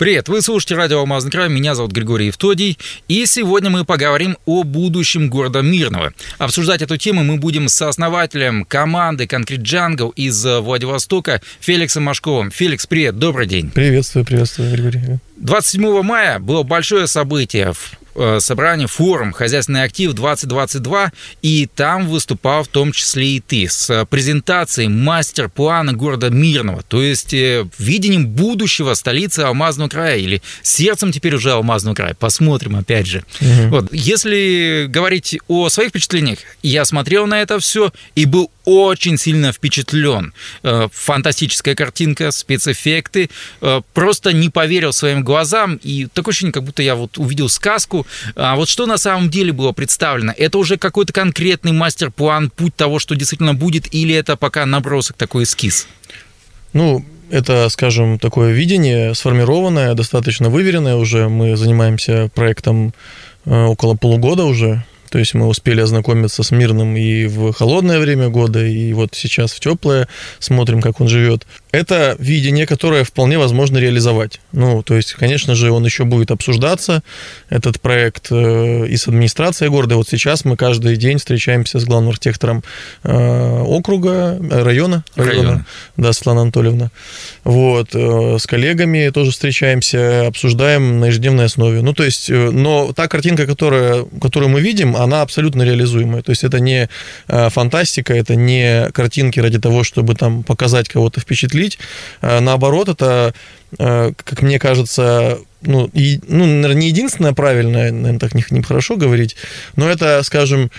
Привет, вы слушаете радио «Алмазный край», меня зовут Григорий Евтодий, и сегодня мы поговорим о будущем города Мирного. Обсуждать эту тему мы будем с основателем команды «Конкрет Джангл» из Владивостока Феликсом Машковым. Феликс, привет, добрый день. Приветствую, приветствую, Григорий. 27 мая было большое событие в собрание, форум «Хозяйственный актив 2022», и там выступал в том числе и ты с презентацией мастер-плана города Мирного, то есть э, видением будущего столицы Алмазного края или сердцем теперь уже Алмазного края. Посмотрим опять же. Угу. Вот. Если говорить о своих впечатлениях, я смотрел на это все и был очень сильно впечатлен. Э, фантастическая картинка, спецэффекты. Просто не поверил своим глазам. И такое ощущение, как будто я вот увидел сказку, а вот что на самом деле было представлено? Это уже какой-то конкретный мастер-план, путь того, что действительно будет, или это пока набросок, такой эскиз? Ну, это, скажем, такое видение сформированное, достаточно выверенное уже. Мы занимаемся проектом э, около полугода уже. То есть мы успели ознакомиться с Мирным и в холодное время года, и вот сейчас в теплое, смотрим, как он живет. Это видение, которое вполне возможно реализовать. Ну, то есть, конечно же, он еще будет обсуждаться, этот проект э, и с администрацией города. Вот сейчас мы каждый день встречаемся с главным архитектором э, округа, э, района, района, района. да, Светлана Анатольевна. Вот, с коллегами тоже встречаемся, обсуждаем на ежедневной основе. Ну, то есть, но та картинка, которая, которую мы видим, она абсолютно реализуемая. То есть, это не фантастика, это не картинки ради того, чтобы там показать кого-то впечатлить. Э, наоборот, это, э, как мне кажется, ну, и, ну, наверное, не единственное правильное, наверное, так не, не говорить, но это, скажем,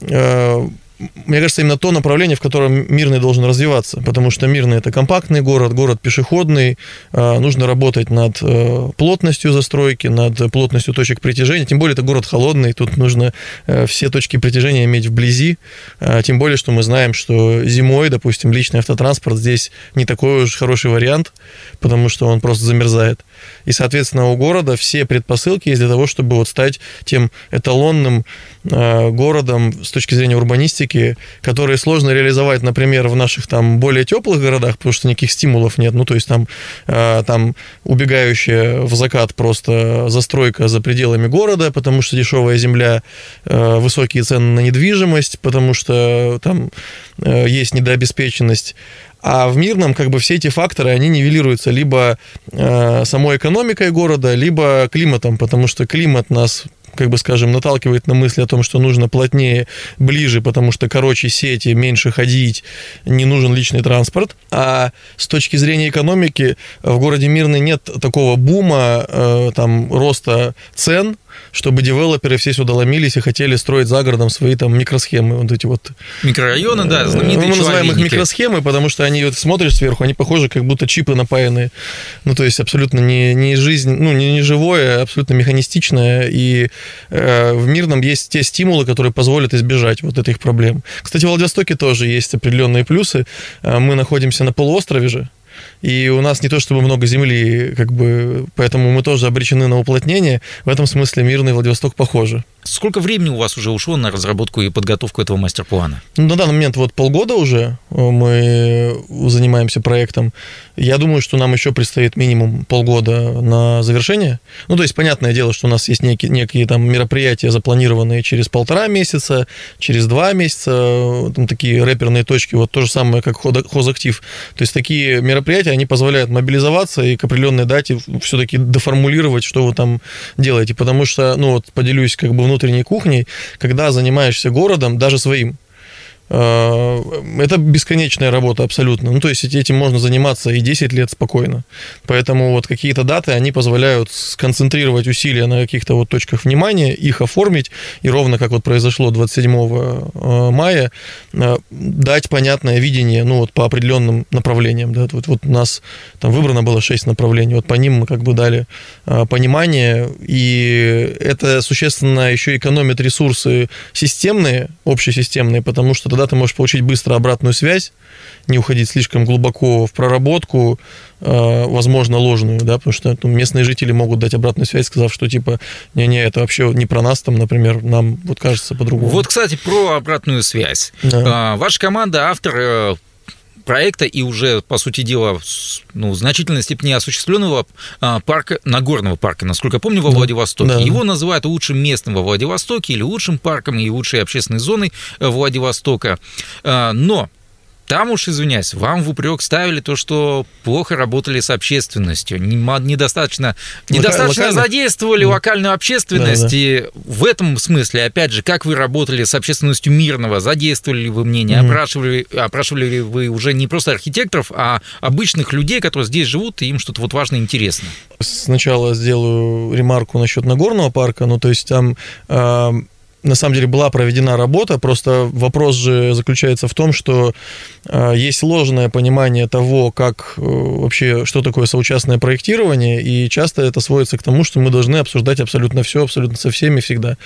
э, мне кажется, именно то направление, в котором Мирный должен развиваться, потому что Мирный – это компактный город, город пешеходный, а, нужно работать над э, плотностью застройки, над плотностью точек притяжения, тем более это город холодный, тут нужно э, все точки притяжения иметь вблизи, а, тем более, что мы знаем, что зимой, допустим, личный автотранспорт здесь не такой уж хороший вариант, потому что он просто замерзает. И, соответственно, у города все предпосылки есть для того, чтобы вот стать тем эталонным а, городом с точки зрения урбанистики, практики, которые сложно реализовать, например, в наших там более теплых городах, потому что никаких стимулов нет. Ну, то есть там, э, там убегающая в закат просто застройка за пределами города, потому что дешевая земля, э, высокие цены на недвижимость, потому что там э, есть недообеспеченность. А в мирном как бы все эти факторы, они нивелируются либо э, самой экономикой города, либо климатом, потому что климат нас как бы, скажем, наталкивает на мысли о том, что нужно плотнее, ближе, потому что короче сети, меньше ходить, не нужен личный транспорт. А с точки зрения экономики в городе Мирный нет такого бума, э, там, роста цен, чтобы девелоперы все сюда ломились и хотели строить за городом свои там микросхемы, вот эти вот. Микрорайоны, да, э, знаменитые Мы называем их микросхемы, потому что они, вот смотришь сверху, они похожи, как будто чипы напаянные. Ну, то есть абсолютно не, не жизнь, ну, не, не живое, а абсолютно механистичное. И э, в Мирном есть те стимулы, которые позволят избежать вот этих проблем. Кстати, в Владивостоке тоже есть определенные плюсы. Э, мы находимся на полуострове же, и у нас не то чтобы много земли, как бы, поэтому мы тоже обречены на уплотнение. В этом смысле Мирный Владивосток похожи. Сколько времени у вас уже ушло на разработку и подготовку этого мастер-плана? Ну, на данный момент вот полгода уже э, мы занимаемся проектом. Я думаю, что нам еще предстоит минимум полгода на завершение. Ну, то есть, понятное дело, что у нас есть некие, некие там мероприятия, запланированные через полтора месяца, через два месяца, э, там такие рэперные точки, вот то же самое, как хозактив. То есть, такие мероприятия, они позволяют мобилизоваться и к определенной дате все-таки деформулировать, что вы там делаете. Потому что, ну, вот поделюсь как бы внутренней кухней, когда занимаешься городом, даже своим. Э, это бесконечная работа абсолютно. Ну, то есть этим можно заниматься и 10 лет спокойно. Поэтому вот какие-то даты, они позволяют сконцентрировать усилия на каких-то вот точках внимания, их оформить, и ровно как вот произошло 27 э, мая, э, дать понятное видение, ну, вот по определенным направлениям. Да? Вот, вот у нас там выбрано было 6 направлений, вот по ним мы как бы дали понимание, и это существенно еще экономит ресурсы системные, общесистемные, потому что тогда ты можешь получить быстро обратную связь, не уходить слишком глубоко в проработку, э, возможно, ложную, да, потому что ну, местные жители могут дать обратную связь, сказав, что типа, не-не, это вообще не про нас, там, например, нам вот кажется по-другому. Вот, кстати, про обратную связь. Да. А, Ваша команда автор э, проекта и уже, по сути дела, ну, в значительной степени осуществленного а, парка, Нагорного парка, насколько я помню, во Да. Владивостоке. Да. Его называют лучшим местом во Владивостоке или лучшим парком и лучшей общественной зоной э, Владивостока. А, Но там уж, извиняюсь, вам в упрек ставили то, что плохо работали с общественностью, недостаточно, недостаточно локально? задействовали Да. локальную общественность. Да, да. И в этом смысле, опять же, как вы работали с общественностью мирного, задействовали ли вы мнение, Мгм. опрашивали, опрашивали ли вы уже не просто архитекторов, а обычных людей, которые здесь живут, и им что-то вот важно и интересно. Сначала сделаю ремарку насчет Нагорного парка. Ну, то есть там э, на самом деле была проведена работа, просто вопрос же заключается в том, что э, есть ложное понимание того, как э, вообще, что такое соучастное проектирование, и часто это сводится к тому, что мы должны обсуждать абсолютно все, абсолютно со всеми всегда.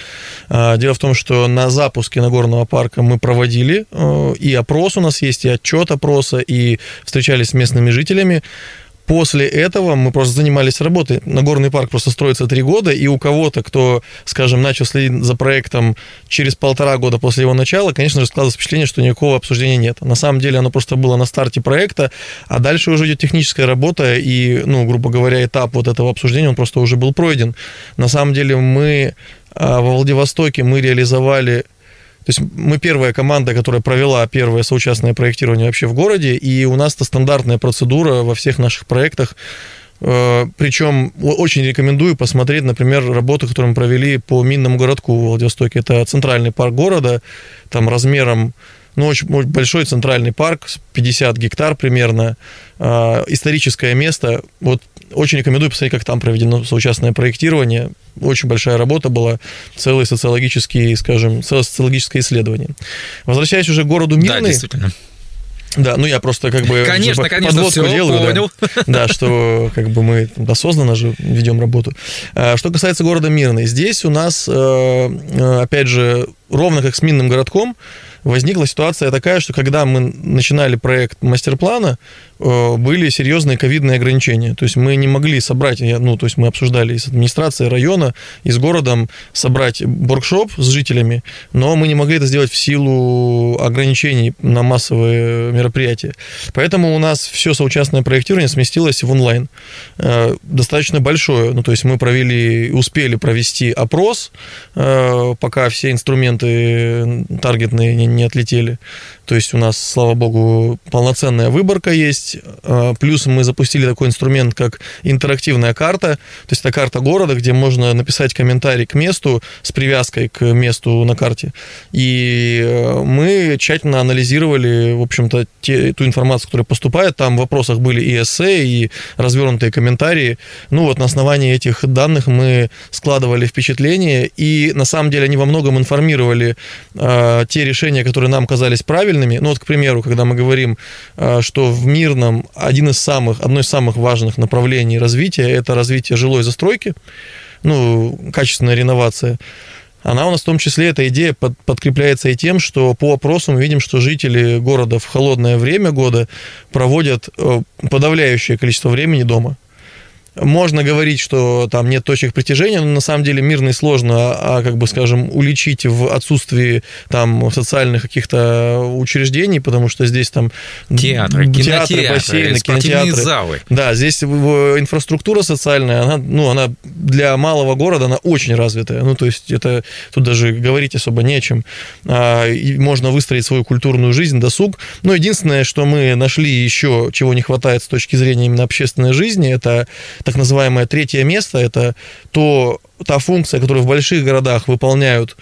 А, Дело в том, что на запуске Нагорного парка мы проводили, э, и опрос у нас есть, и отчет опроса, и встречались с местными жителями. После этого мы просто занимались работой. Нагорный парк просто строится три года, и у кого-то, кто, скажем, начал следить за проектом через полтора года после его начала, конечно же, складывается впечатление, что никакого обсуждения нет. На самом деле оно просто было на старте проекта, а дальше уже идет техническая работа, и, ну, грубо говоря, этап вот этого обсуждения, он просто уже был пройден. На самом деле мы а, во Владивостоке мы реализовали есть мы первая команда, которая провела первое соучастное проектирование вообще в городе, и у нас это стандартная процедура во всех наших проектах. Э, Причем очень рекомендую посмотреть, например, работу, которую мы провели по минному городку в Владивостоке. Это центральный парк города, там размером ну, очень, большой центральный парк, с 50 гектар примерно, э, историческое место. Вот очень рекомендую посмотреть, как там проведено соучастное проектирование. Очень большая работа была, целый социологический, скажем, целое социологическое исследование. Возвращаясь уже к городу Да, Мирный. действительно. Да, ну я просто как бы Конечно, конечно, подводку всё, делаю, да. понял. Да, что как бы мы осознанно же ведем работу. А, Что касается города Мирный, здесь у нас, э, э, опять же, ровно как с минным городком, возникла ситуация такая, что когда мы начинали проект мастер-плана, э, были серьезные ковидные ограничения. То есть мы не могли собрать, ну, то есть мы обсуждали с администрацией района, и с городом собрать воркшоп с жителями, но мы не могли это сделать в силу ограничений на массовые мероприятия. Поэтому у нас все соучастное проектирование сместилось в онлайн. Э, Достаточно большое. Ну, то есть мы провели, успели провести опрос, э, пока все инструменты таргетные не, не отлетели. То есть у нас, слава богу, полноценная выборка есть. Э, Плюс мы запустили такой инструмент, как интерактивная карта. То есть это карта города, где можно написать комментарий к месту с привязкой к месту на карте. И э, мы тщательно анализировали, в общем-то, те, ту информацию, которая поступает. Там в вопросах были и эссе, и развернутые комментарии. Ну вот на основании этих данных мы складывали впечатления, и на самом деле они во многом информировали э, те решения, которые нам казались правильными. Ну вот, к примеру, когда мы говорим, э, что в Мирном один из самых, одно из самых важных направлений развития – это развитие жилой застройки, ну, качественная реновация. Она у нас в том числе, эта идея под- подкрепляется и тем, что по опросу мы видим, что жители города в холодное время года проводят э, подавляющее количество времени дома. Можно говорить, что там нет точек притяжения, но на самом деле мирный сложно, а, а, как бы, скажем, уличить в отсутствии там социальных каких-то учреждений, потому что здесь там Театры, театры, кинотеатры, бассейны, кинотеатры. залы. Да, здесь инфраструктура социальная, она, ну, она для малого города, она очень развитая. Ну, то есть это тут даже говорить особо не о чем. А, можно выстроить свою культурную жизнь, досуг. Но единственное, что мы нашли еще, чего не хватает с точки зрения именно общественной жизни, это так называемое третье место. Это то, та функция, которую в больших городах выполняют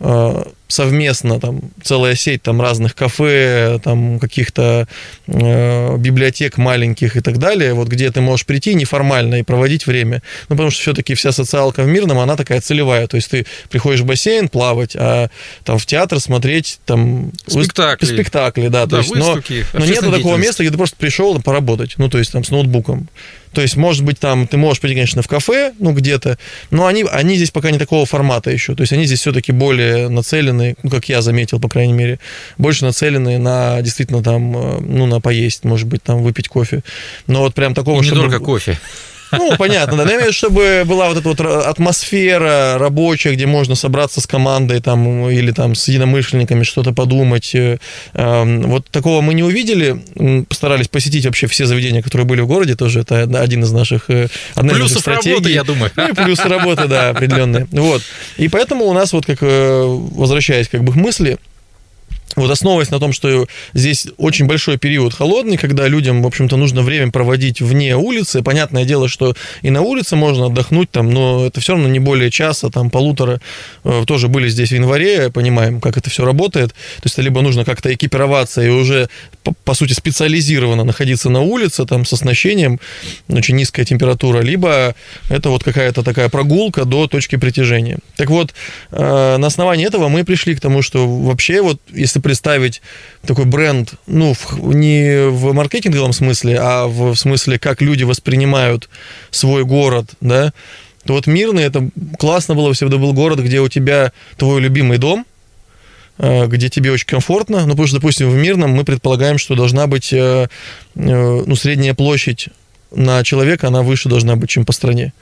э, совместно там целая сеть там разных кафе, там каких-то э, библиотек маленьких и так далее, вот где ты можешь прийти неформально и проводить время. Ну, потому что все-таки вся социалка в Мирном, она такая целевая. То есть ты приходишь в бассейн плавать, а там в театр смотреть там Спектакли. спектакли, да. Да, то есть, но, выставки, но нету общественная такого места, где ты просто пришел поработать, ну, то есть там с ноутбуком. То есть, может быть, там ты можешь пойти, конечно, в кафе, ну, где-то, но они, они здесь пока не такого формата еще. То есть, они здесь все-таки более нацелены, ну, как я заметил, по крайней мере, больше нацелены на действительно там, э, ну, на поесть, может быть, там выпить кофе. Но вот прям такого, И недорого чтобы... кофе. Ну, понятно, да. Но чтобы была вот эта вот атмосфера рабочая, где можно собраться с командой там или там с единомышленниками что-то подумать. Э, эм, вот такого мы не увидели. Постарались посетить вообще все заведения, которые были в городе. Тоже это один из наших э, одна Плюсов из стратегий. работы, я думаю. Ну, и плюсы работы, да, определенные. Вот. И поэтому у нас вот как, э, возвращаясь как бы к мысли, вот основываясь на том, что здесь очень большой период холодный, когда людям, в общем-то, нужно время проводить вне улицы. Понятное дело, что и на улице можно отдохнуть там, но это все равно не более часа, там, полутора. Э, тоже были здесь в январе, понимаем, как это все работает. То есть, либо нужно как-то экипироваться и уже, по, по сути, специализированно находиться на улице, там, с оснащением, очень низкая температура, либо это вот какая-то такая прогулка до точки притяжения. Так вот, э, на основании этого мы пришли к тому, что вообще вот, если представить такой бренд, ну, в, не в маркетинговом смысле, а в, в смысле, как люди воспринимают свой город, да, то вот Мирный, это классно было, всегда был город, где у тебя твой любимый дом, э, где тебе очень комфортно, ну, потому что, допустим, в Мирном мы предполагаем, что должна быть, э, э, ну, средняя площадь на человека, она выше должна быть, чем по стране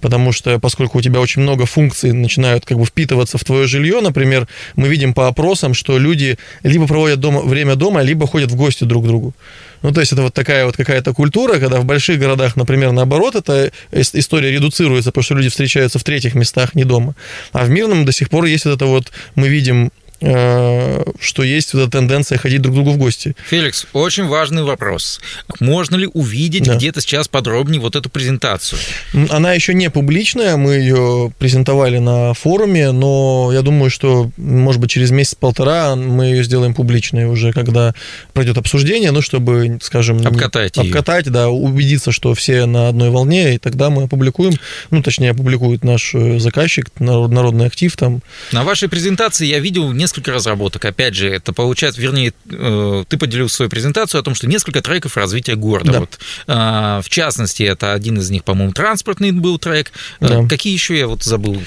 потому что поскольку у тебя очень много функций начинают как бы впитываться в твое жилье, например, мы видим по опросам, что люди либо проводят дома, время дома, либо ходят в гости друг к другу. Ну, то есть это вот такая вот какая-то культура, когда в больших городах, например, наоборот, эта история редуцируется, потому что люди встречаются в третьих местах, не дома. А в мирном до сих пор есть вот это вот, мы видим что есть вот эта тенденция ходить друг к другу в гости. Феликс, очень важный вопрос. Можно ли увидеть да. где-то сейчас подробнее вот эту презентацию? Она еще не публичная, мы ее презентовали на форуме, но я думаю, что, может быть, через месяц-полтора мы ее сделаем публичной уже, когда пройдет обсуждение, ну, чтобы, скажем... Обкатать ее. Обкатать, да, убедиться, что все на одной волне, и тогда мы опубликуем, ну, точнее, опубликует наш э, заказчик, народный актив там. На вашей презентации я видел несколько несколько разработок. Опять же, это получается, вернее, э, ты поделил свою презентацию о том, что несколько треков развития города. Да. Вот, а, в частности, это один из них, по-моему, транспортный был трек. Э, да. Какие еще я вот забыл?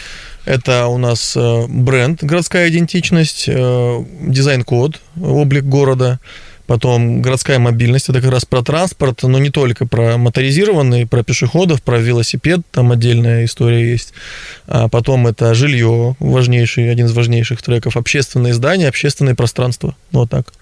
Это у нас э, бренд, городская идентичность, дизайн-код, облик города, Потом городская мобильность, это как раз про транспорт, но не только про моторизированный, про пешеходов, про велосипед, там отдельная история есть. А потом это жилье, важнейший, один из важнейших треков, общественные здания, общественное пространство. Вот так.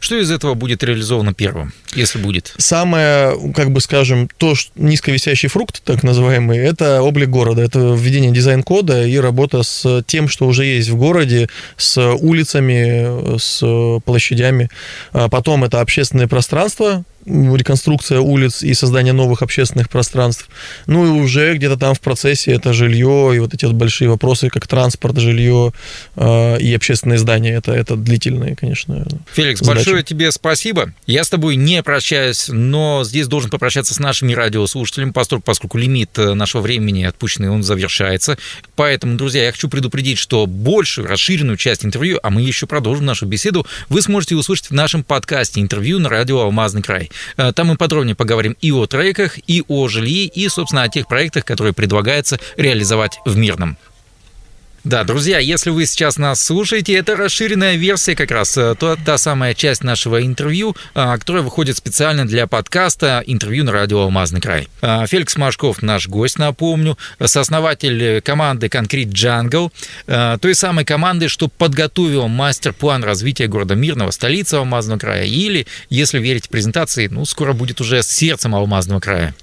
Что из этого будет реализовано первым, если будет? Самое, как бы скажем, то, что низковисящий фрукт, так называемый, это облик города, это введение дизайн-кода и работа с тем, что уже есть в городе, с улицами, с площадями. А потом это общественное пространство, реконструкция улиц и создание новых общественных пространств. Ну и уже где-то там в процессе это жилье и вот эти вот большие вопросы, как транспорт, жилье э, и общественные здания. Это, это длительные, конечно. Феликс, задачи. большое тебе спасибо. Я с тобой не прощаюсь, но здесь должен попрощаться с нашими радиослушателями, поскольку, поскольку лимит э, нашего времени отпущенный, он завершается. Поэтому, друзья, я хочу предупредить, что большую, расширенную часть интервью, а мы еще продолжим нашу беседу, вы сможете услышать в нашем подкасте интервью на радио «Алмазный край». Э, там мы подробнее поговорим и о треках, и о жилье, и, собственно, о тех проектах, которые предлагается реализовать в Мирном. Да, друзья, если вы сейчас нас слушаете, это расширенная версия как раз, э, то, та самая часть нашего интервью, э, которая выходит специально для подкаста «Интервью на радио Алмазный край». Феликс Машков, наш гость, напомню, сооснователь команды «Конкрет Джангл», той самой команды, что подготовил мастер-план развития города Мирного, столицы Алмазного края, или, если верить презентации, ну, скоро будет уже сердцем Алмазного края.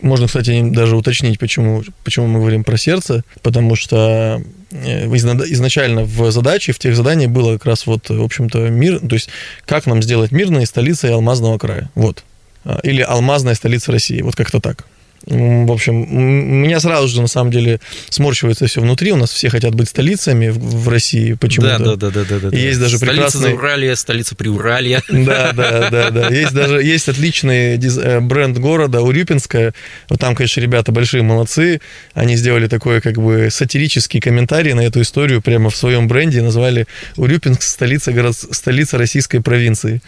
Можно, кстати, даже уточнить, почему, почему мы говорим про сердце, потому что э, изначально в задаче, в тех заданиях было как раз вот, в общем-то, мир, то есть как нам сделать мирной столицей Алмазного края, вот. А, или алмазная столица России, вот как-то так. В общем, у меня сразу же, на самом деле, сморщивается все внутри. У нас все хотят быть столицами в, России почему-то. Да, да, да, да, да. И есть даже столица прекрасный... Уралья, столица Приуралья. Да, да, да, да. Есть даже есть отличный диз... Э, бренд города Урюпинская. Вот там, конечно, ребята большие молодцы. Они сделали такой как бы сатирический комментарий на эту историю прямо в своем бренде. Назвали Урюпинск столица, город... столица российской провинции.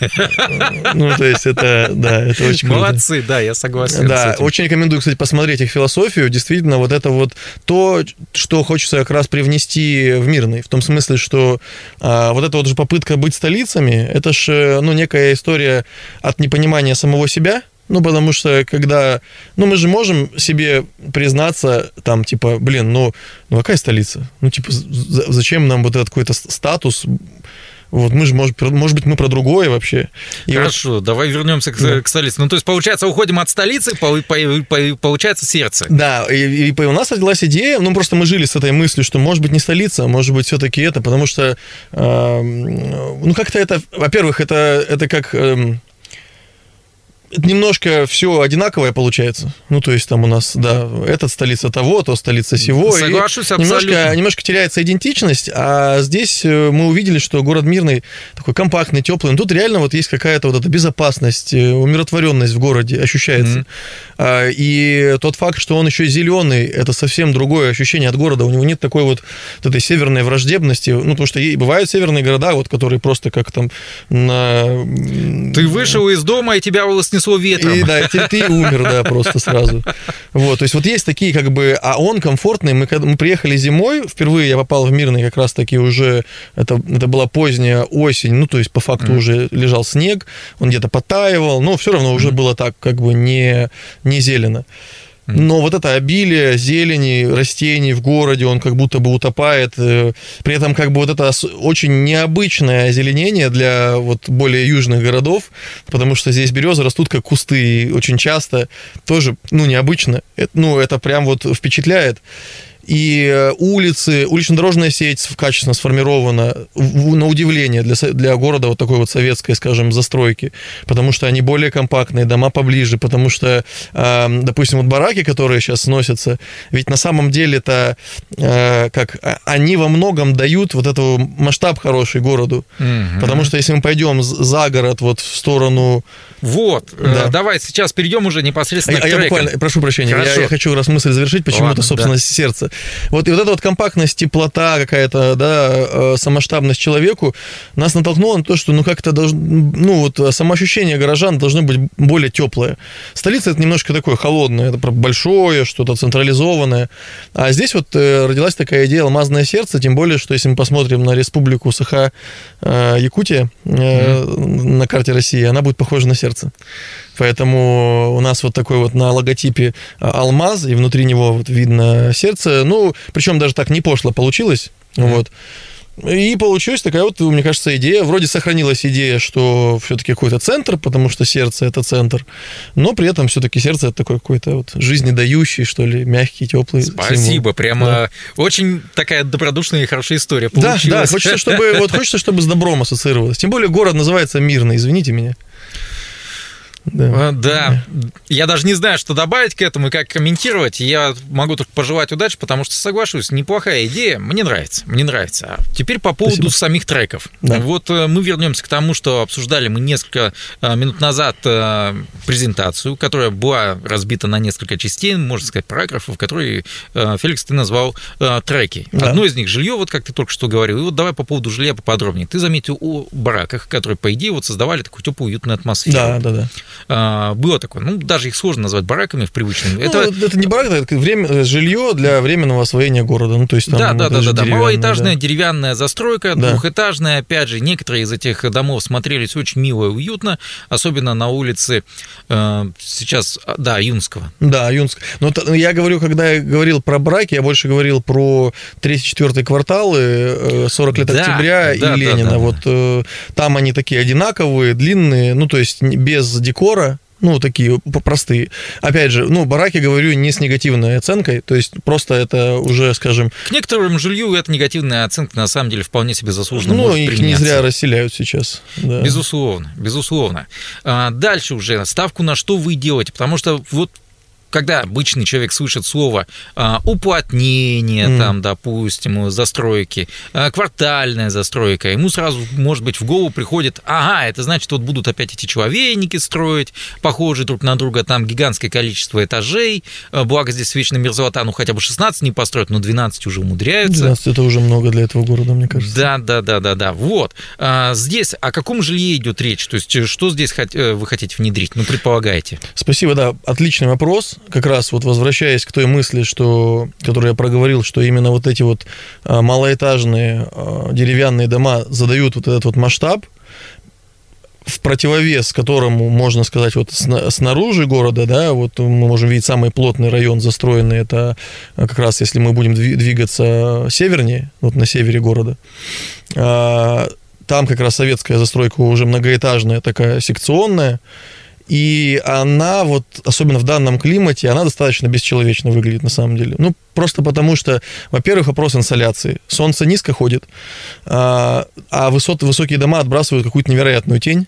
Ну, то есть это, да, это очень. Молодцы, да, я согласен Да, очень рекомендую, кстати, посмотреть их философию. Действительно, вот это вот то, что хочется как раз привнести в мирный. В том смысле, что а, вот эта вот же попытка быть столицами, это же, ну, некая история от непонимания самого себя, ну, потому что когда... Ну, мы же можем себе признаться, там, типа, блин, ну, ну какая столица? Ну, типа, зачем нам вот этот какой-то статус? Вот мы же, может, может быть, мы про другое вообще. И Хорошо, вот... давай вернемся к, да. к столице. Ну, то есть, получается, уходим от столицы, по, по, по, получается сердце. Да, и, и у нас родилась идея, ну, просто мы жили с этой мыслью, что, может быть, не столица, а может быть, все-таки это, потому что, э, ну, как-то это, во-первых, это, это как... Э, немножко все одинаковое получается. Ну, то есть там у нас, да, этот столица того, то столица сего. Соглашусь, абсолютно. Немножко, немножко теряется идентичность, а здесь э, мы увидели, что город мирный, такой компактный, теплый. Но тут реально вот есть какая-то вот эта безопасность, э, умиротворенность в городе ощущается. Mm-hmm. И тот факт, что он еще зеленый, это совсем другое ощущение от города. У него нет такой вот, вот этой северной враждебности. Ну, потому что бывают северные города, вот, которые просто как там на... Ты вышел из дома, и тебя волос снесло ветром. И, да, ты, ты умер, да, просто сразу. Вот, то есть вот есть такие как бы, а он комфортный. Мы, мы приехали зимой, впервые я попал в Мирный как раз-таки уже, это, это была поздняя осень, ну, то есть по факту mm. уже лежал снег, он где-то потаивал, но все равно уже mm. было так как бы не, не зелено. Но вот это обилие зелени, растений в городе, он как будто бы утопает. Э, при этом как бы вот это очень необычное озеленение для вот более южных городов, потому что здесь березы растут как кусты, и очень часто тоже, ну, необычно. Это, ну, это прям вот впечатляет и э, улицы, улично-дорожная сеть качественно сформирована, на удивление, для, для города вот такой вот советской, скажем, застройки, потому что они более компактные, дома поближе, потому что, э, допустим, вот бараки, которые сейчас сносятся, ведь на самом деле это э, как а, они во многом дают вот этого масштаб хороший городу, угу. потому что если мы пойдем за город вот в сторону вот, да. э, давай сейчас перейдем уже непосредственно а, к а я буквально, прошу прощения, я, я хочу раз мысль завершить, почему-то, собственно, да. сердце. Вот и вот эта вот компактность, теплота какая-то, да, э, самоштабность человеку нас натолкнула на то, что, ну, как-то должно, ну, вот самоощущение горожан должно быть более теплое. Столица это немножко такое холодное, это большое, что-то централизованное. А здесь вот э, родилась такая идея «Алмазное сердце», тем более, что если мы посмотрим на республику Саха-Якутия э, mm-hmm. на карте России, она будет похожа на сердце. Поэтому у нас вот такой вот на логотипе алмаз, и внутри него вот видно сердце. Ну, причем даже так не пошло получилось. Mm-hmm. Вот. И получилась такая вот, мне кажется, идея. Вроде сохранилась идея, что все-таки какой-то центр, потому что сердце это центр, но при этом все-таки сердце это такой какой-то вот жизнедающий, что ли, мягкий, теплый. Спасибо, символ. прямо да. очень такая добродушная и хорошая история получилась. Да, да, хочется, чтобы, вот хочется, чтобы с добром ассоциировалось. Тем более город называется Мирный, извините меня. Да. А, да. Я даже не знаю, что добавить к этому и как комментировать. Я могу только пожелать удачи, потому что соглашусь, неплохая идея. Мне нравится, мне нравится. А теперь по поводу Спасибо. самих треков. Да. Вот э, мы вернемся к тому, что обсуждали мы несколько э, минут назад э, презентацию, которая была разбита на несколько частей, можно сказать, параграфов, которые, Феликс, ты назвал треки. Да. Одно из них жилье, вот как ты только что говорил. И вот давай по поводу жилья поподробнее. Ты заметил о бараках, которые, по идее, вот создавали такую теплую, уютную атмосферу. Да, да, да. А, было такое. Ну, даже их сложно назвать бараками в привычном. Ну, это... это не барак, это время, жилье для временного освоения города. Ну, то есть, там, да, да, да, да, да. Малоэтажная да. деревянная застройка, да. двухэтажная. Опять же, некоторые из этих домов смотрелись очень мило и уютно, особенно на улице э, сейчас, да, Юнского. Да, Юнского. Но ну, я говорю, когда я говорил про браки, я больше говорил про 3-4 кварталы, 40 лет да, октября да, и Ленина. Да, да, вот э, там они такие одинаковые, длинные, ну, то есть без декора, ну, такие простые. Опять же, ну, бараки, говорю, не с негативной оценкой, то есть просто это уже, скажем... К некоторым жилью эта негативная оценка на самом деле вполне себе заслуженно Ну, может их применяться. не зря расселяют сейчас. Да. Безусловно, безусловно. А дальше уже ставку на что вы делаете, потому что вот когда обычный человек слышит слово а, уплотнение, mm. там, допустим, застройки, а, квартальная застройка, ему сразу, может быть, в голову приходит, ага, это значит, вот будут опять эти человейники строить, похожие друг на друга, там гигантское количество этажей, а, благо здесь вечная мерзлота, ну, хотя бы 16 не построят, но 12 уже умудряются. 12 это уже много для этого города, мне кажется. Да, да, да, да, да, вот. А, здесь о каком жилье идет речь? То есть, что здесь э, вы хотите внедрить? Ну, предполагаете. Спасибо, да, отличный вопрос как раз вот возвращаясь к той мысли, что, которую я проговорил, что именно вот эти вот а, малоэтажные а, деревянные дома задают вот этот вот масштаб, в противовес которому, можно сказать, вот снаружи города, да, вот мы можем видеть самый плотный район застроенный, это а, как раз если мы будем двигаться севернее, вот на севере города, там как раз советская застройка уже многоэтажная, такая секционная, и она вот, особенно в данном климате, она достаточно бесчеловечно выглядит на самом деле. Ну, просто потому что, во-первых, вопрос инсоляции. Солнце низко ходит, а, а высот, высокие дома отбрасывают какую-то невероятную тень.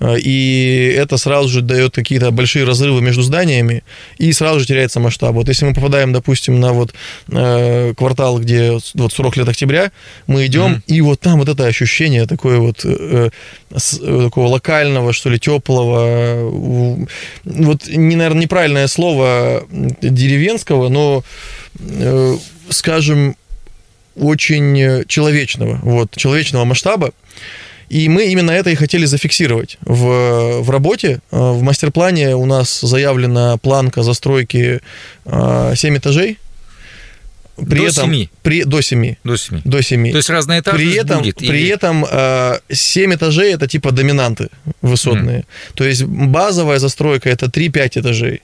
А, и это сразу же дает какие-то большие разрывы между зданиями, и сразу же теряется масштаб. Вот если мы попадаем, допустим, на вот э, квартал, где вот 40 лет октября, мы идем, mm-hmm. и вот там вот это ощущение такое вот э, с, э, такого локального, что ли, теплого, вот, не, наверное, неправильное слово деревенского, но, э, скажем, очень человечного, вот, человечного масштаба. И мы именно это и хотели зафиксировать в, в работе. Э, в мастер-плане у нас заявлена планка застройки 7 э, этажей. При до этом, 7? При, до 7. До 7. До 7. То есть разные этажи при этом, будет? При или... этом 7 э, этажей это типа доминанты высотные. Mm. То есть базовая застройка это 3-5 этажей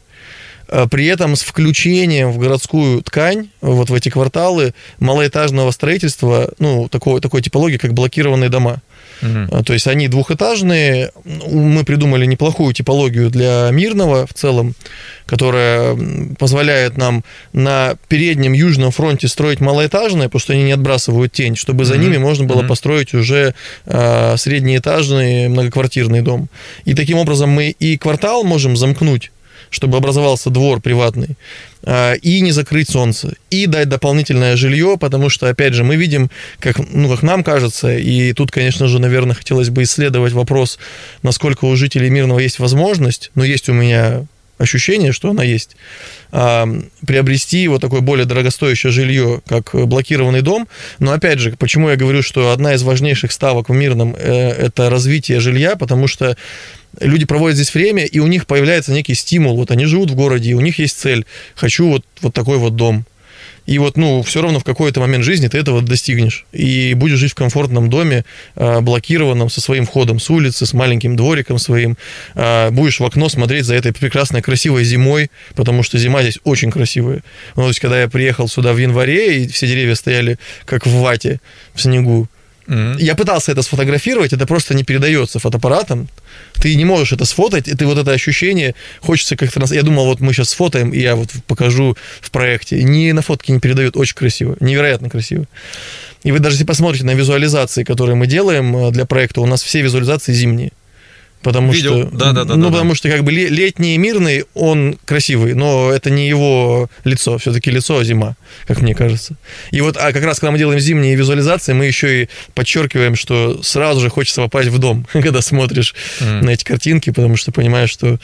при этом с включением в городскую ткань, вот в эти кварталы, малоэтажного строительства, ну, такой, такой типологии, как блокированные дома. Угу. То есть они двухэтажные. Мы придумали неплохую типологию для мирного в целом, которая позволяет нам на переднем южном фронте строить малоэтажные, потому что они не отбрасывают тень, чтобы за угу. ними можно было угу. построить уже э, среднеэтажный многоквартирный дом. И таким образом мы и квартал можем замкнуть чтобы образовался двор приватный, а, и не закрыть солнце, и дать дополнительное жилье, потому что, опять же, мы видим, как, ну, как нам кажется, и тут, конечно же, наверное, хотелось бы исследовать вопрос, насколько у жителей Мирного есть возможность, но есть у меня ощущение, что она есть, а, приобрести вот такое более дорогостоящее жилье, как блокированный дом. Но опять же, почему я говорю, что одна из важнейших ставок в мирном э, это развитие жилья, потому что люди проводят здесь время, и у них появляется некий стимул. Вот они живут в городе, и у них есть цель. Хочу вот, вот такой вот дом. И вот, ну, все равно в какой-то момент жизни ты этого достигнешь. И будешь жить в комфортном доме, а, блокированном, со своим входом с улицы, с маленьким двориком своим. А, будешь в окно смотреть за этой прекрасной, красивой зимой, потому что зима здесь очень красивая. Ну, то есть, когда я приехал сюда в январе, и все деревья стояли как в вате, в снегу, Mm-hmm. Я пытался это сфотографировать, это просто не передается фотоаппаратом. Ты не можешь это сфотать, и ты вот это ощущение хочется как-то... Я думал, вот мы сейчас сфотаем, и я вот покажу в проекте. Ни на фотке не передает, очень красиво, невероятно красиво. И вы даже если посмотрите на визуализации, которые мы делаем э, для проекта, у нас все визуализации зимние. Потому Видел. что, да, да, да, ну, да, потому да. что как бы летний мирный, он красивый, но это не его лицо, все-таки лицо зима, как мне кажется. И вот, а как раз когда мы делаем зимние визуализации, мы еще и подчеркиваем, что сразу же хочется попасть в дом, когда смотришь mm. на эти картинки, потому что понимаешь, что,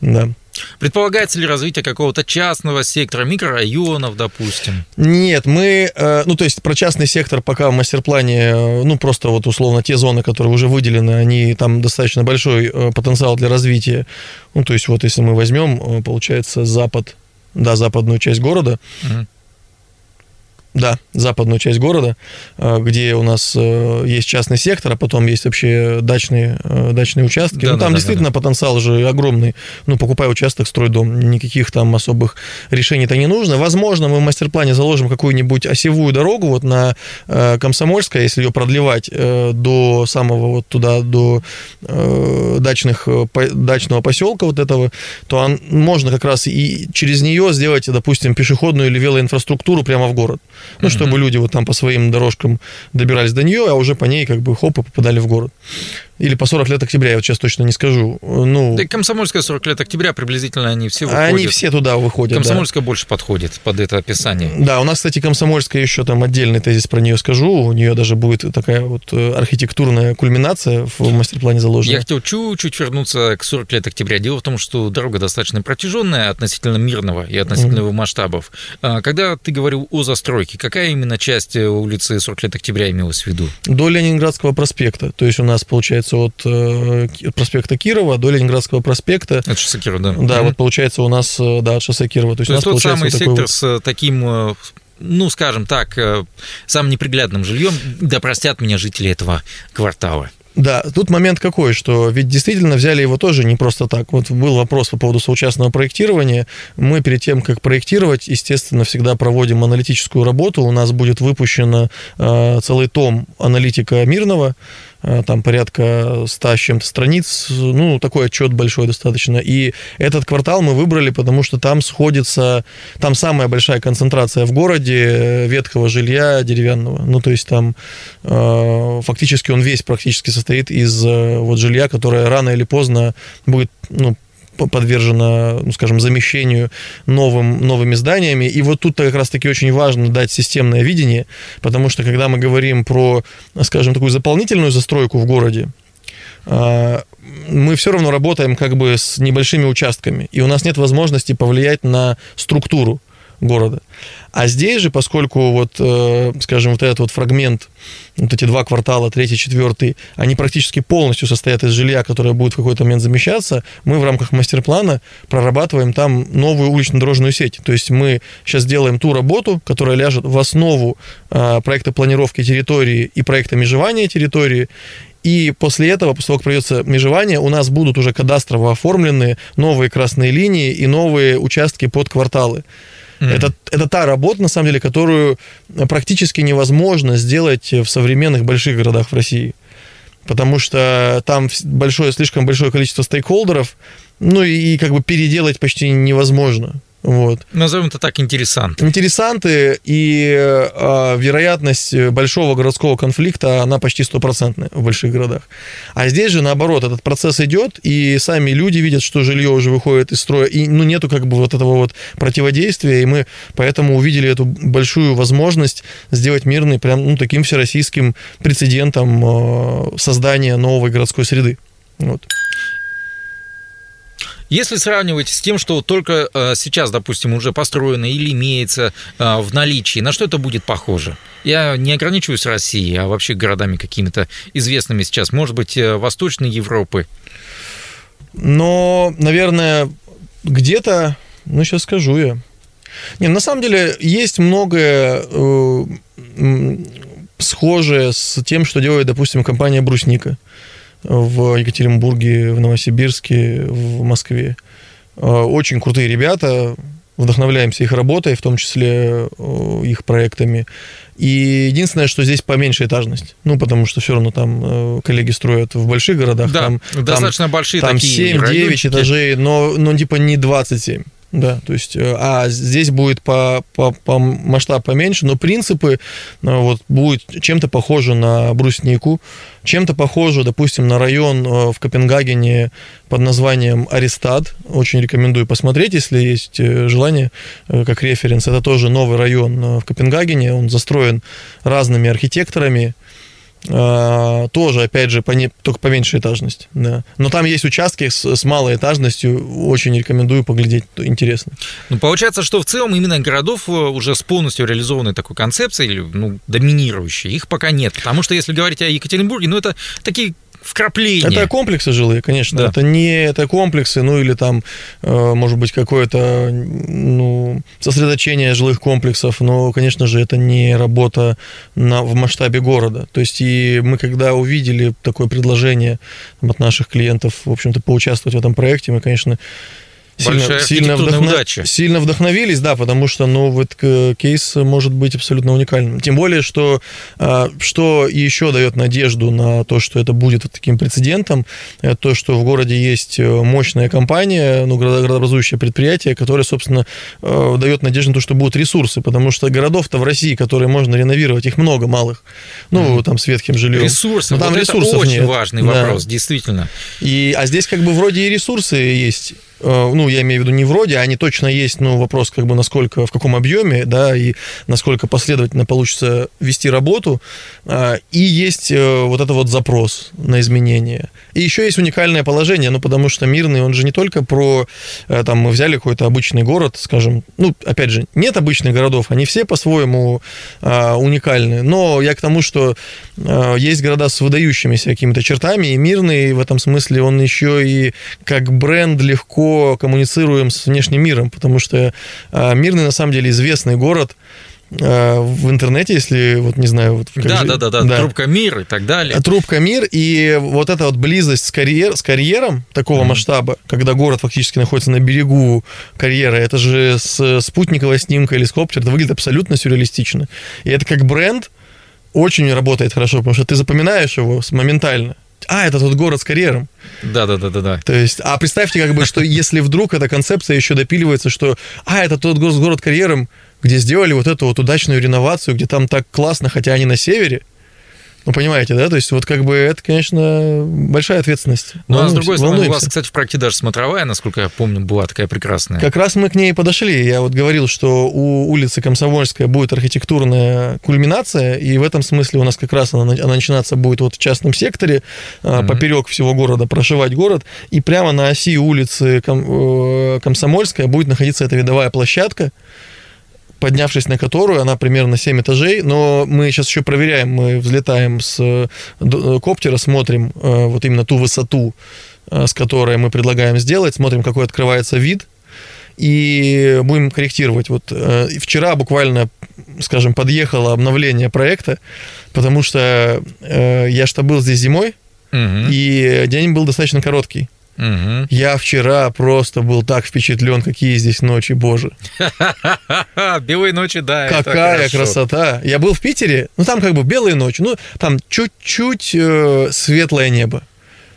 да, Предполагается ли развитие какого-то частного сектора, микрорайонов, допустим? Нет, мы, э, ну, то есть про частный сектор пока в мастер-плане, э, ну, просто вот условно те зоны, которые уже выделены, они там достаточно большой э, потенциал для развития. Ну, то есть вот если мы возьмем, получается, запад, да, западную часть города, угу. Да, западную часть города, э, где у нас э, есть частный сектор, а потом есть вообще дачные, э, дачные участки. Да, ну, там да, действительно да, да. потенциал же огромный. Ну, покупай участок, строй дом. Никаких там особых решений-то не нужно. Возможно, мы в мастер-плане заложим какую-нибудь осевую дорогу вот на Комсомольское, если ее продлевать до самого вот туда, до дачных, дачного поселка вот этого, то он, можно как раз и через нее сделать, допустим, пешеходную или велоинфраструктуру прямо в город ну, чтобы люди вот там по своим дорожкам добирались до нее, а уже по ней как бы хоп и попадали в город. Или по 40 лет октября, я вот сейчас точно не скажу. Ну, да и Комсомольская 40 лет октября приблизительно они все выходят. Они все туда выходят, Комсомольская да. больше подходит под это описание. Да, у нас, кстати, Комсомольская еще там отдельный тезис про нее скажу. У нее даже будет такая вот э, архитектурная кульминация в мастер-плане заложена. Я хотел чуть-чуть вернуться к 40 лет октября. Дело в том, что дорога достаточно протяженная относительно мирного и относительно mm-hmm. его масштабов. А, когда ты говорил о застройке, какая именно часть улицы 40 лет октября имелась в виду? До Ленинградского проспекта. То есть у нас, получается, от э, проспекта Кирова до Ленинградского проспекта. Это шоссе Кирова, да? Да, mm-hmm. вот получается у нас, э, да, от шоссе Кирова. То есть, То есть тот самый вот сектор вот... с таким ну, скажем так, самым неприглядным жильем, да простят меня жители этого квартала. Да, тут момент какой, что ведь действительно взяли его тоже не просто так. Вот был вопрос по поводу соучастного проектирования. Мы перед тем, как проектировать, естественно, всегда проводим аналитическую работу. У нас будет выпущен э, целый том аналитика Мирного, Э, там порядка 100 с чем-то страниц, ну, такой отчет большой достаточно. И этот квартал мы выбрали, потому что там сходится, там самая большая концентрация в городе ветхого жилья деревянного. Ну, то есть там э, фактически он весь практически состоит из э, вот жилья, которое рано или поздно будет, ну, подвержена, ну, скажем, замещению новым, новыми зданиями. И вот тут как раз-таки очень важно дать системное видение, потому что когда мы говорим про, скажем, такую заполнительную застройку в городе, а, мы все равно работаем как бы с небольшими участками, и у нас нет возможности повлиять на структуру города. А здесь же, поскольку вот, э, скажем, вот этот вот фрагмент, вот эти два квартала, третий, четвертый, они практически полностью состоят из жилья, которое будет в какой-то момент замещаться, мы в рамках мастер-плана прорабатываем там новую улично-дорожную сеть. То есть мы сейчас делаем ту работу, которая ляжет в основу э, проекта планировки территории и проекта межевания территории, и после этого, после того, как пройдется межевание, у нас будут уже кадастрово оформлены новые красные линии и новые участки под кварталы. Mm. Это, это та работа, на самом деле, которую практически невозможно сделать в современных больших городах в России. Потому что там большое, слишком большое количество стейкхолдеров, ну и, и как бы переделать почти невозможно. Вот. Назовем это так, интересанты. Интересанты, и э, вероятность большого городского конфликта, она почти стопроцентная в больших городах. А здесь же, наоборот, этот процесс идет, и сами люди видят, что жилье уже выходит из строя, и ну, нету как бы вот этого вот противодействия, и мы поэтому увидели эту большую возможность сделать мирный, прям ну, таким всероссийским прецедентом э, создания новой городской среды. Вот. Если сравнивать с тем, что только э, сейчас, допустим, уже построено или имеется э, в наличии, на что это будет похоже? Я не ограничиваюсь Россией, а вообще городами какими-то известными сейчас, может быть, э, Восточной Европы. Но, наверное, где-то, ну, сейчас скажу я. Не, на самом деле есть многое э, схожее с тем, что делает, допустим, компания «Брусника» в Екатеринбурге, в Новосибирске, в Москве. Э, очень крутые ребята, вдохновляемся их работой, в том числе их проектами. И единственное, что здесь поменьше этажность. Ну, потому что все равно там э, коллеги строят в больших городах. Да, там, достаточно там, большие там такие 7-9 этажей, но, но типа не 27. Да, то есть, э, а здесь будет по, по, по масштаб поменьше, но принципы э, вот, будет чем-то похоже на бруснику, чем-то похоже, допустим, на район э, в Копенгагене под названием Аристад. Очень рекомендую посмотреть, если есть желание, как референс. Это тоже новый район в Копенгагене, он застроен разными архитекторами, тоже, опять же, по не, только по меньшей этажности. Да. Но там есть участки с, с малой этажностью, очень рекомендую поглядеть, интересно. Ну, получается, что в целом именно городов э, уже с полностью реализованной такой концепцией, ну, доминирующей, их пока нет. Потому что если говорить о Екатеринбурге, ну, это такие вкрапление. Это комплексы жилые, конечно. Да. Это не это комплексы, ну или там, э, может быть, какое-то ну, сосредоточение жилых комплексов, но, конечно же, это не работа на, в масштабе города. То есть и мы, когда увидели такое предложение от наших клиентов, в общем-то, поучаствовать в этом проекте, мы, конечно, Сильно, архитектурная вдохно- удача. сильно вдохновились, да, потому что, ну, вот э, кейс может быть абсолютно уникальным. Тем более, что э, что еще дает надежду на то, что это будет вот таким прецедентом, это то, что в городе есть э, мощная компания, ну, градо- градообразующее предприятие, которое, собственно, э, дает надежду на то, что будут ресурсы, потому что городов-то в России, которые можно реновировать, их много малых. Ну, там с ветхим жильем. Ресурсы. Но там вот ресурсов это очень нет. важный Да. вопрос, действительно. И, а здесь как бы вроде и ресурсы есть. Э, Ну, я имею в виду не вроде, а они точно есть, ну, вопрос как бы насколько, в каком объеме, да, и насколько последовательно получится вести работу. А, И есть э, вот это вот запрос на изменения. И еще есть уникальное положение, ну, потому что Мирный, он же не только про, э, там, мы взяли какой-то обычный город, скажем, ну, опять же, нет обычных городов, они все по-своему а, уникальны, но я к тому, что есть города с выдающимися какими-то чертами, и Мирный в этом смысле, он еще и как бренд легко коммуницируем с внешним миром, потому что а, Мирный на самом деле известный город, а, в интернете, если вот не знаю, вот Да, же- да, да, да, трубка мир и так далее. Трубка мир и вот эта вот близость с, карьер, с карьером такого масштаба, когда город фактически находится на берегу карьера, это же с спутниковая снимка или с коптер, это выглядит абсолютно сюрреалистично. И это как бренд очень работает хорошо, потому что ты запоминаешь его моментально. А, это тот город с карьером. Да, да, да, да, да. То есть, а представьте, как бы, что если вдруг эта концепция еще допиливается, что, а, это тот город с карьером, где сделали вот эту вот удачную реновацию, где там так классно, хотя они на севере. Ну, понимаете, да? То есть, вот как бы это, конечно, большая ответственность. Ну, а с Волнуемся- другой стороны, у вас, волнуемся. кстати, в проекте даже смотровая, насколько я помню, была такая прекрасная. Как раз мы к ней подошли. Я вот говорил, что у улицы Комсомольская будет архитектурная кульминация, и в этом смысле у нас как раз она, она начинаться будет вот в частном секторе, Мгм. поперек всего города, прошивать город, и прямо на оси улицы Ком- э, Комсомольская будет находиться эта видовая площадка, поднявшись на которую, она примерно 7 этажей, но мы сейчас еще проверяем, мы взлетаем с э, д- коптера, смотрим э, вот именно ту высоту, э, с которой мы предлагаем сделать, смотрим, какой открывается вид, и будем корректировать. Вот э, вчера буквально, скажем, подъехало обновление проекта, потому что э, я что был здесь зимой, Мгм. и день был достаточно короткий. Мгм. Я вчера просто был так впечатлен, какие здесь ночи, боже. Белые ночи, да, Какая красота! Я был в Питере, ну там как бы белые ночи, ну там чуть-чуть э, светлое небо.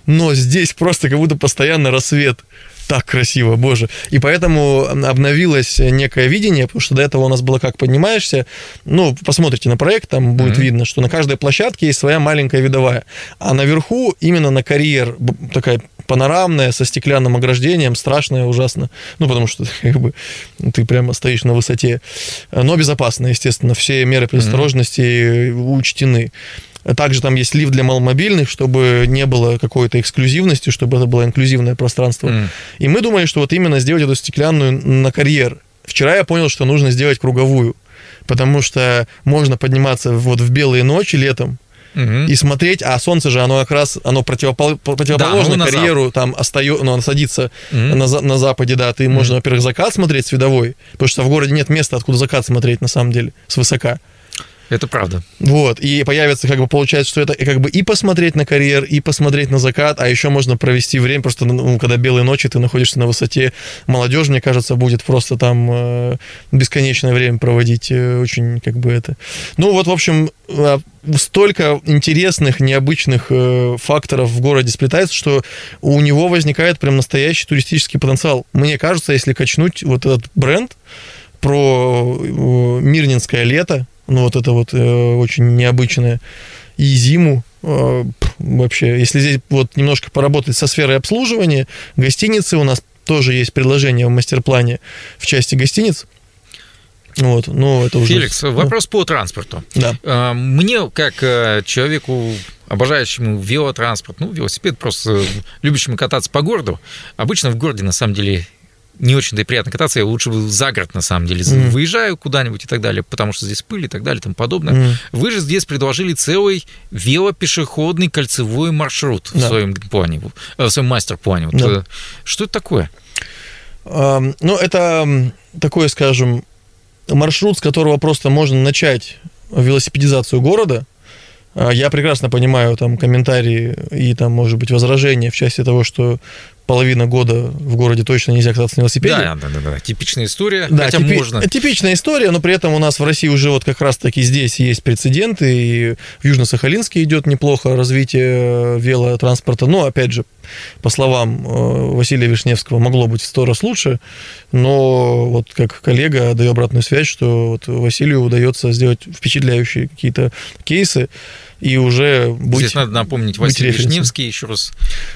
Но здесь просто как будто постоянно рассвет. Так красиво, боже. И поэтому обновилось некое видение, потому что до этого у нас было как поднимаешься, ну, посмотрите на проект, там будет Мгм. видно, что на каждой площадке есть своя маленькая видовая. А наверху именно на карьер такая панорамная, со стеклянным ограждением, страшная, ужасно. Ну, потому что как бы ты прямо стоишь на высоте. Но безопасно, естественно. Все меры предосторожности учтены. Также там есть лифт для маломобильных, чтобы не было какой-то эксклюзивности, чтобы это было инклюзивное пространство. М. И мы думали, что вот именно сделать эту стеклянную на карьер. Вчера я понял, что нужно сделать круговую, потому что можно подниматься вот в белые ночи летом Мгм. и смотреть, а солнце же, оно как раз, оно противопол- противоположно на карьеру, там остается, ну, оно садится Мгм. на, за- на западе, да, ты можно, во-первых, закат смотреть световой, потому что в городе нет места, откуда закат смотреть, на самом деле, с высока. Это правда. Вот, и появится, как бы, получается, что это как бы и посмотреть на карьер, и посмотреть на закат, а еще можно провести время, просто, ну, когда белые ночи, ты находишься на высоте, молодежь, мне кажется, будет просто там э, бесконечное время проводить, э, очень, как бы, это... Ну, вот, в общем, э, столько интересных, необычных э, факторов в городе сплетается, что у него возникает прям настоящий туристический потенциал. Мне кажется, если качнуть вот этот бренд про э, Мирнинское лето, ну вот это вот э, очень необычное, и зиму, э, вообще, если здесь вот немножко поработать со сферой обслуживания, гостиницы у нас тоже есть предложение в мастер-плане в части гостиниц. Вот, ну это уже... Феликс, вопрос по транспорту. Да. А, Мне, как э, человеку, обожающему велотранспорт, ну, велосипед, просто любящему кататься по городу, обычно в городе, на самом деле, не очень-то и приятно кататься, я лучше за город, на самом деле, Мгм. выезжаю куда-нибудь и так далее, потому что здесь пыль и так далее и тому подобное. Мгм. Вы же здесь предложили целый велопешеходный кольцевой маршрут в Да. своем плане, в своем мастер-плане. Вот, Да. э, Что это такое? Ну, это такой, скажем, маршрут, с которого просто можно начать велосипедизацию города. А, Я прекрасно понимаю там комментарии и там, может быть, возражения в части того, что половина года в городе точно нельзя кататься на велосипеде. Да, да, да, да. Типичная история, Да, хотя типи- можно. типичная история, но при этом у нас в России уже вот как раз-таки здесь есть прецеденты, и в Южно-Сахалинске идет неплохо развитие велотранспорта. Но, опять же, по словам э, Василия Вишневского, могло быть в сто раз лучше, но вот как коллега даю обратную связь, что вот Василию удается сделать впечатляющие какие-то кейсы, и уже быть... Здесь надо напомнить Василий. Вишневский еще раз.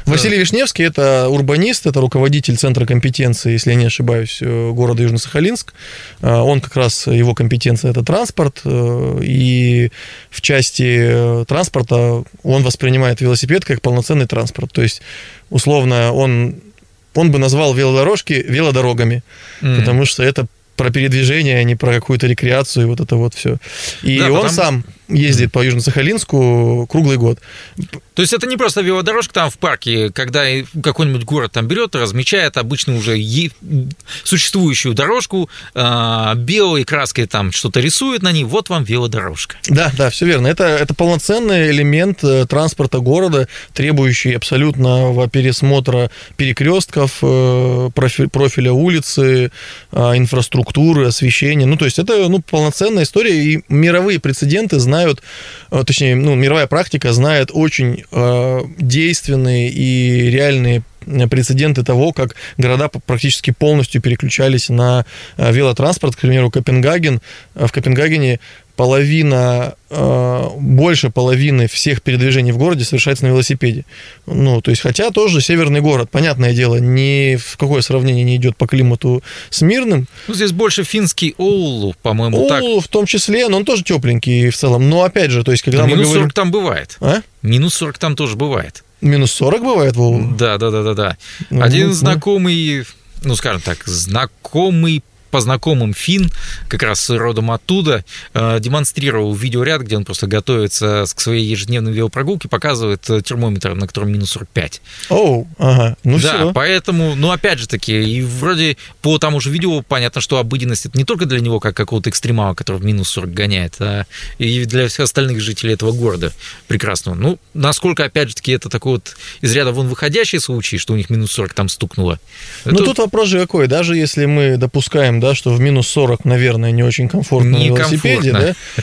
Василий Вишневский – это урбанист, это руководитель Центра компетенции, если я не ошибаюсь, э, города Южно-Сахалинск. Э, Он как раз, его компетенция – это транспорт, э, и в части э, транспорта он воспринимает велосипед как полноценный транспорт. То есть, условно, он, он бы назвал велодорожки велодорогами, М. потому что это про передвижение, а не про какую-то рекреацию, и вот это вот все. И Да, он потому- сам ездит по Южно-Сахалинску круглый год. То есть это не просто велодорожка там в парке, когда какой-нибудь город там берет размечает обычно уже е- существующую дорожку, а, белой краской там что-то рисует на ней, вот вам велодорожка. Да, да, все верно. Это, это полноценный элемент э, транспорта города, требующий абсолютного пересмотра перекрестков, э, профи- профиля улицы, а, инфраструктуры, освещения. Ну, то есть это ну, полноценная история, и мировые прецеденты знают, э, точнее, ну, мировая практика знает очень э, действенные и реальные э, прецеденты того, как города практически полностью переключались на э, велотранспорт. К примеру, Копенгаген. В Копенгагене половина, э, больше половины всех передвижений в городе совершается на велосипеде. Ну, то есть, хотя тоже северный город, понятное дело, ни в какое сравнение не идет по климату с Мирным. Ну, здесь больше финский Оулу, по-моему, так. Оулу в том числе, но он тоже тепленький в целом. Но опять же, то есть, когда мы Минус говорим... 40 там бывает. А? Минус 40 там тоже бывает. Минус 40 бывает, Вова? Да, да, да, да, да. Ну, Один ну, знакомый, ну, скажем так, знакомый по знакомым фин, как раз родом оттуда, э, демонстрировал видеоряд, где он просто готовится к своей ежедневной велопрогулке, показывает э, термометр, на котором минус 45. Оу, ага, ну да, все. поэтому, ну, опять же таки, и вроде по тому же видео понятно, что обыденность это не только для него, как какого-то экстремала, который в минус 40 гоняет, а и для всех остальных жителей этого города прекрасного. Ну, насколько, опять же таки, это такой вот из ряда вон выходящий случай, что у них минус 40 там стукнуло. Ну, Это- тут вопрос же какой. Даже если мы допускаем, да, что в минус 40, наверное, не очень комфортно на велосипеде,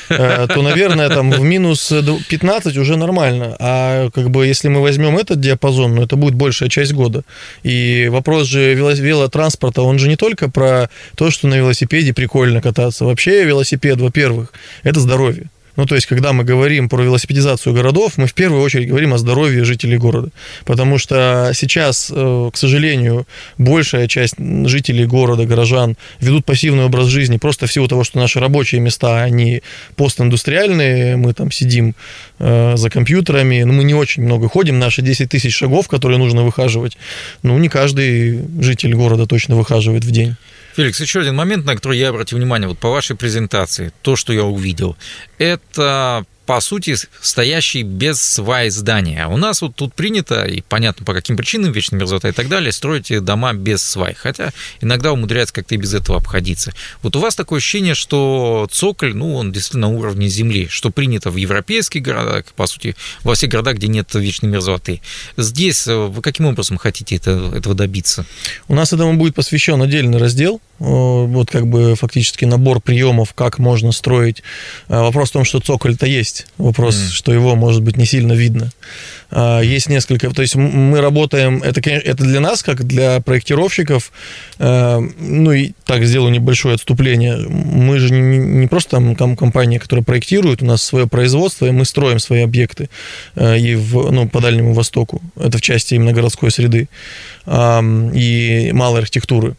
да, э, то, наверное, там в минус 15 уже нормально. А как бы если мы возьмем этот диапазон, ну, это будет большая часть года. И вопрос же вело- велотранспорта, он же не только про то, что на велосипеде прикольно кататься. Вообще велосипед, во-первых, это здоровье. Ну, то есть, когда мы говорим про велосипедизацию городов, мы в первую очередь говорим о здоровье жителей города. Потому что сейчас, э, к сожалению, большая часть жителей города, горожан, ведут пассивный образ жизни просто в силу того, что наши рабочие места, они постиндустриальные, мы там сидим э, за компьютерами, но мы не очень много ходим, наши 10 тысяч шагов, которые нужно выхаживать, ну, не каждый житель города точно выхаживает в день. Феликс, еще один момент, на который я обратил внимание, вот по вашей презентации, то, что я увидел, это по сути, стоящие без свай здания. А у нас вот тут принято, и понятно по каким причинам, вечная мерзота и так далее, строить дома без свай. Хотя иногда умудряется как-то и без этого обходиться. Вот у вас такое ощущение, что цоколь, ну, он действительно на уровне земли, что принято в европейских городах, по сути, во всех городах, где нет вечной мерзлоты. Здесь э, вы каким образом хотите это, этого добиться? У нас этому будет посвящен отдельный раздел, вот как бы фактически набор приемов, как можно строить. Э, Вопрос в том, что цоколь-то есть. Вопрос, Мгм. что его, может быть, не сильно видно. А, Есть несколько... То есть мы работаем... Это, это для нас, как для проектировщиков, э, ну и так сделаю небольшое отступление. Мы же не, не просто там ком- компания, которая проектирует, у нас свое производство, и мы строим свои объекты э, и в, ну, по Дальнему Востоку. Это в части именно городской среды и малой архитектуры.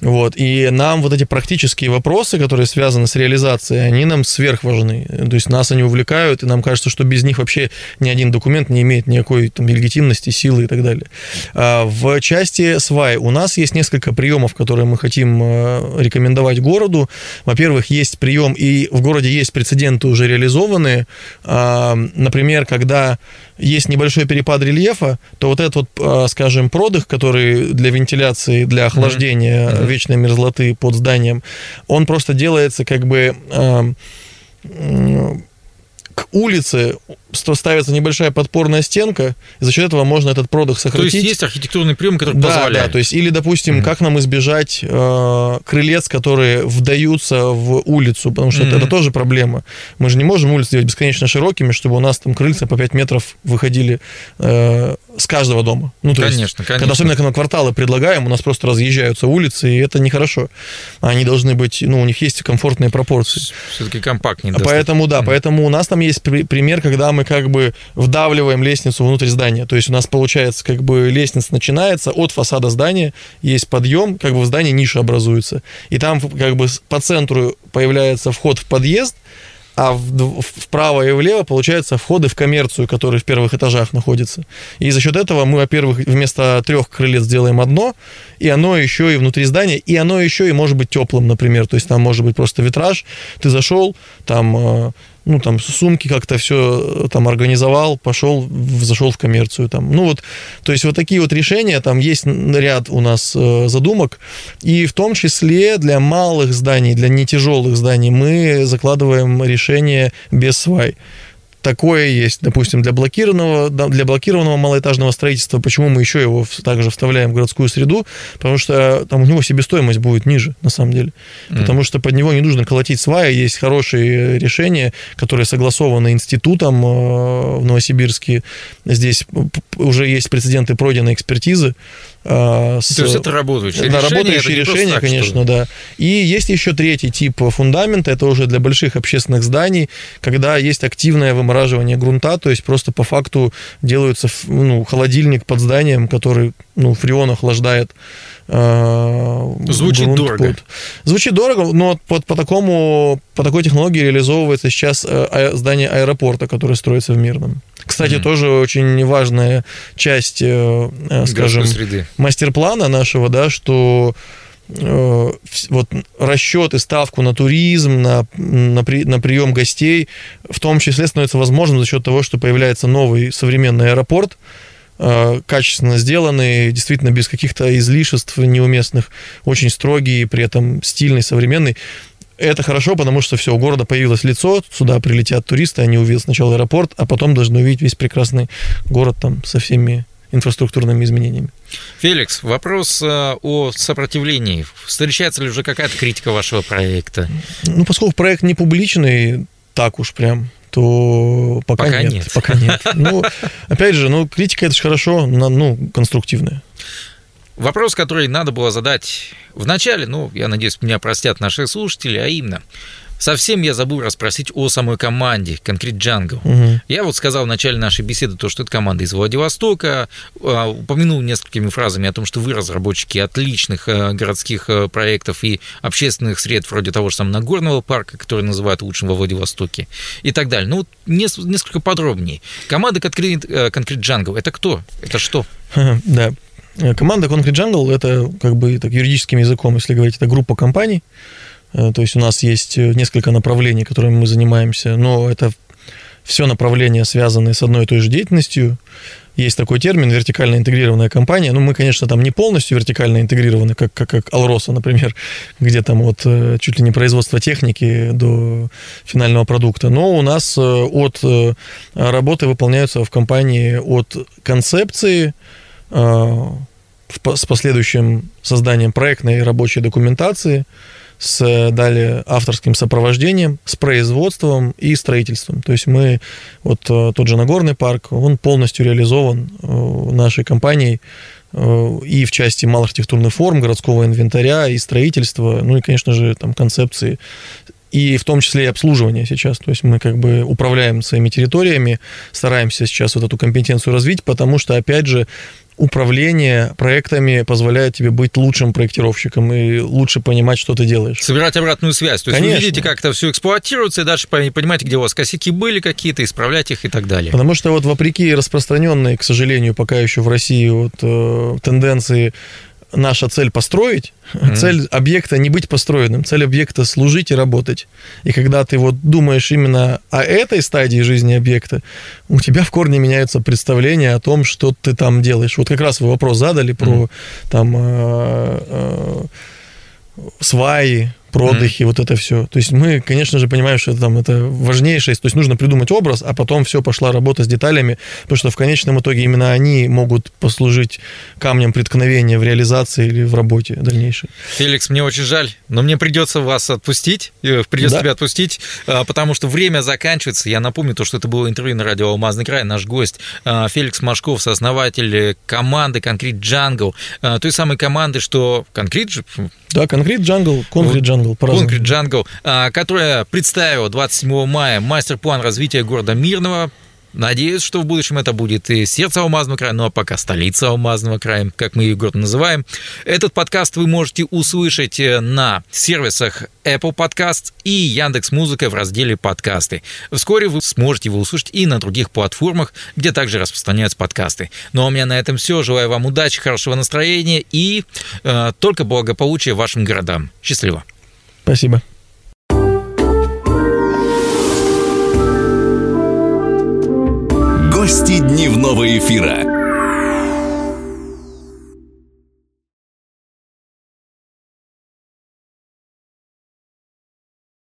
Вот. И нам вот эти практические вопросы, которые связаны с реализацией, они нам сверхважны. То есть нас они увлекают, и нам кажется, что без них вообще ни один документ не имеет никакой там, легитимности, силы и так далее. А В части свай у нас есть несколько приемов, которые мы хотим э, рекомендовать городу. Во-первых, есть прием, и в городе есть прецеденты уже реализованные. А, Например, когда есть небольшой перепад рельефа, то вот этот вот, а, скажем, продых, который для вентиляции, для охлаждения Мгм. вечной мерзлоты под зданием, он просто делается как бы к улице ставится небольшая подпорная стенка, и за счет этого можно этот продых сократить. То есть есть архитектурный прием, который да, позволяет. Да, то есть или, допустим, mm-hmm. как нам избежать э, крылец, которые вдаются в улицу, потому что mm-hmm. это, это тоже проблема. Мы же не можем улицы делать бесконечно широкими, чтобы у нас там крыльца по 5 метров выходили э, с каждого дома. Ну, то конечно, есть, конечно. Когда особенно когда кварталы предлагаем, у нас просто разъезжаются улицы, и это нехорошо. Они должны быть, ну, у них есть комфортные пропорции. Все-таки компактнее. Поэтому, да, mm-hmm. поэтому у нас там есть при- пример, когда мы как бы вдавливаем лестницу внутрь здания. То есть у нас получается, как бы лестница начинается от фасада здания, есть подъем, как бы в здании ниша образуется. И там как бы по центру появляется вход в подъезд, а вправо и влево получаются входы в коммерцию, которые в первых этажах находятся. И за счет этого мы, во-первых, вместо трех крылец сделаем одно, и оно еще и внутри здания, и оно еще и может быть теплым, например. То есть там может быть просто витраж, ты зашел, там э, ну, там, сумки как-то все э, там организовал, пошел, зашел в коммерцию, там, ну, вот, то есть вот такие вот решения, там есть ряд у нас э, задумок, и в том числе для малых зданий, для не тяжелых зданий мы закладываем решение без свай такое есть, допустим, для блокированного, для блокированного малоэтажного строительства. Почему мы еще его также вставляем в городскую среду? Потому что там у него себестоимость будет ниже, на самом деле. Mm. Потому что под него не нужно колотить сваи. Есть хорошие решения, которые согласованы институтом э, в Новосибирске. Здесь уже есть прецеденты пройденной экспертизы. А, с, То есть это работающие да, решения? работающие решения, так, конечно, да. И есть еще третий тип фундамента, это уже для больших общественных зданий, когда есть активное вымораживание грунта, то есть просто по факту делается ну, холодильник под зданием, который ну, фреон охлаждает э, Звучит дорого. Под. Звучит дорого, но по, по, такому, по такой технологии реализовывается сейчас э, здание аэропорта, которое строится в Мирном. Кстати, mm-hmm. тоже очень важная часть, э, э скажем, мастер-плана нашего, да, что э, вот расчет и ставку на туризм, на, на, при, на прием гостей, в том числе становится возможным за счет того, что появляется новый современный аэропорт, качественно сделанный, действительно без каких-то излишеств неуместных, очень строгий, при этом стильный, современный. Это хорошо, потому что все, у города появилось лицо, сюда прилетят туристы, они увидят сначала аэропорт, а потом должны увидеть весь прекрасный город там со всеми инфраструктурными изменениями. Феликс, вопрос э, о сопротивлении. Встречается ли уже какая-то критика вашего проекта? Ну, поскольку проект не публичный, так уж прям, то пока, пока нет, нет. Пока нет. Ну, опять же, ну, критика это же хорошо, ну, конструктивная. Вопрос, который надо было задать в начале, ну, я надеюсь, меня простят наши слушатели, а именно, Совсем я забыл расспросить о самой команде, конкретно Django. Угу. Я вот сказал в начале нашей беседы то, что это команда из Владивостока, а, упомянул несколькими фразами о том, что вы разработчики отличных э, городских э, проектов и общественных средств, вроде того же самого Нагорного парка, который называют лучшим во Владивостоке, и так далее. Ну, несколько подробнее. Команда конкретно э, Django – это кто? Это что? Да, команда Concrete Jungle это как бы так юридическим языком, если говорить, это группа компаний. Э, то есть у нас есть э, несколько направлений, которыми мы занимаемся, но это все направления, связанные с одной и той же деятельностью. Есть такой термин вертикально интегрированная компания. Ну, мы, конечно, там не полностью вертикально интегрированы, как, как, как Алроса, например, где там вот чуть ли не производство техники до финального продукта. Но у нас от работы выполняются в компании от концепции, Э, с последующим созданием проектной и рабочей документации, с далее авторским сопровождением, с производством и строительством. То есть мы, вот э, тот же Нагорный парк, он полностью реализован э, нашей компанией и в части малоархитектурных форм, городского инвентаря и строительства, ну и, конечно же, там концепции и в том числе и обслуживание сейчас. То есть мы как бы управляем своими территориями, стараемся сейчас вот эту компетенцию развить, потому что, опять же, управление проектами позволяет тебе быть лучшим проектировщиком и лучше понимать, что ты делаешь. Собирать обратную связь. То есть Конечно. вы видите, как это все эксплуатируется, и дальше понимаете, где у вас косяки были какие-то, исправлять их и так далее. Потому что вот вопреки распространенной, к сожалению, пока еще в России вот, э, тенденции наша цель построить, mm-hmm. цель объекта не быть построенным, цель объекта служить и работать. И когда ты вот думаешь именно о этой стадии жизни объекта, у тебя в корне меняются представления о том, что ты там делаешь. Вот как раз вы вопрос задали про mm-hmm. там э, э, сваи, про отдыхи, mm-hmm. вот это все. То есть мы, конечно же, понимаем, что это, там, это важнейшее. То есть нужно придумать образ, а потом все пошла работа с деталями, потому что в конечном итоге именно они могут послужить камнем преткновения в реализации или в работе дальнейшей. Феликс, мне очень жаль, но мне придется вас отпустить, э, придется да. тебя отпустить, а, потому что время заканчивается. Я напомню то, что это было интервью на радио «Алмазный край». Наш гость а, Феликс Машков, сооснователь команды «Concrete Jungle», той самой команды, что «Concrete» же да, Concrete Jungle, Concrete Jungle, Concrete Jungle, которая представила 27 мая мастер-план развития города Мирного, Надеюсь, что в будущем это будет и сердце Алмазного края, ну а пока столица Алмазного края, как мы ее город называем. Этот подкаст вы можете услышать э, на сервисах Apple Podcast и Яндекс Музыка в разделе подкасты. Вскоре вы сможете его услышать и на других платформах, где также распространяются подкасты. Ну а у меня на этом все. Желаю вам удачи, хорошего настроения и э, только благополучия вашим городам. Счастливо. Спасибо. Гости дневного эфира.